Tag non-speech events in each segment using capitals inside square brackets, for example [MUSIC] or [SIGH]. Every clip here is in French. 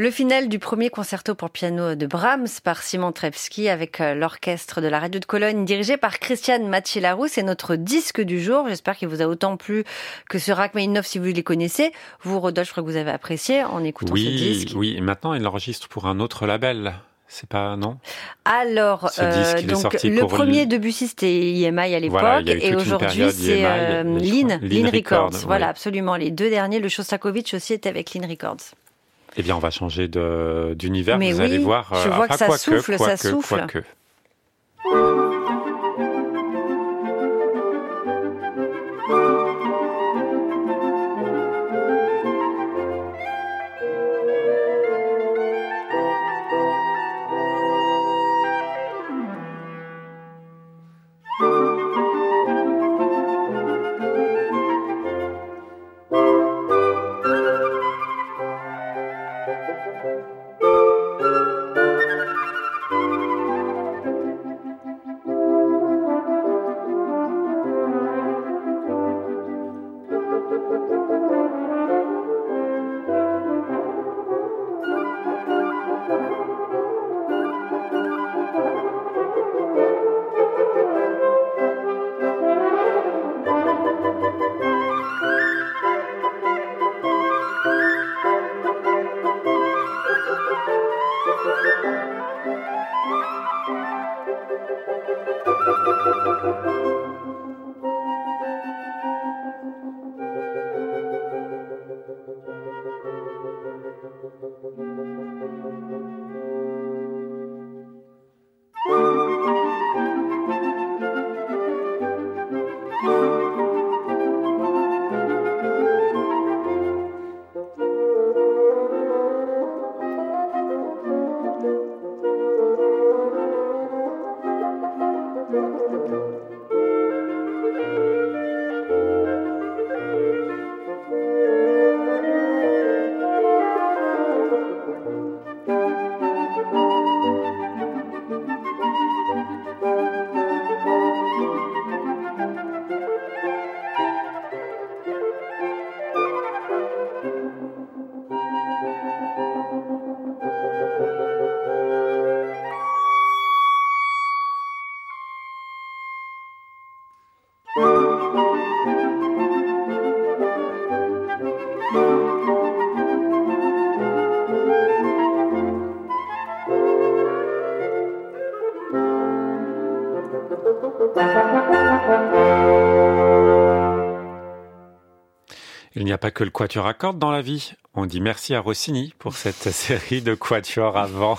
Le final du premier concerto pour piano de Brahms par Simon Trevsky avec euh, l'orchestre de la radio de Cologne dirigé par Christian Machilarou. C'est notre disque du jour. J'espère qu'il vous a autant plu que ce Rachmaninoff si vous les connaissez. Vous, Rodolphe, je crois que vous avez apprécié en écoutant oui, ce disque. Oui, et maintenant il enregistre pour un autre label. C'est pas non? Alors, euh, donc le premier Debussy c'était EMI à l'époque voilà, et aujourd'hui c'est euh, Lean, Lean, Records. Voilà, absolument. Les deux derniers, le Shostakovich aussi était avec Lean Records. Eh bien, on va changer d'univers. Vous oui, allez voir. Je vois que ça souffle, ça souffle. Il n'y a pas que le quatuor à cordes dans la vie. On dit merci à Rossini pour cette [LAUGHS] série de quatuors avant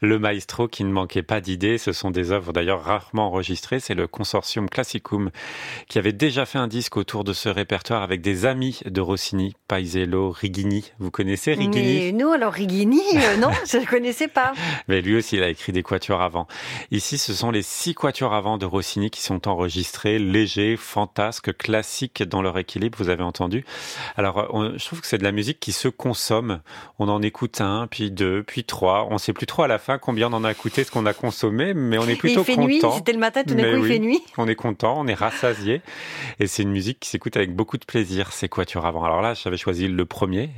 le maestro qui ne manquait pas d'idées. Ce sont des œuvres d'ailleurs rarement enregistrées. C'est le consortium Classicum qui avait déjà fait un disque autour de ce répertoire avec des amis de Rossini, Paisiello, Rigini. Vous connaissez Rigini? Mais nous, alors Rigini, euh, [LAUGHS] non, je ne connaissais pas. Mais lui aussi, il a écrit des quatuors avant. Ici, ce sont les six quatuors avant de Rossini qui sont enregistrés, légers, fantasques, classiques dans leur équilibre, vous avez entendu. Alors, on, je trouve que c'est de la musique qui se consomme. On en écoute un, puis deux, puis trois. On sait plus trop à la fin combien on en a écouté, ce qu'on a consommé, mais on est plutôt content. Il fait nuit, c'était le matin, tout d'un coup oui, il fait nuit. On est content, on est rassasié. Et c'est une musique qui s'écoute avec beaucoup de plaisir, c'est Quatuor avant. Alors là, j'avais choisi le premier,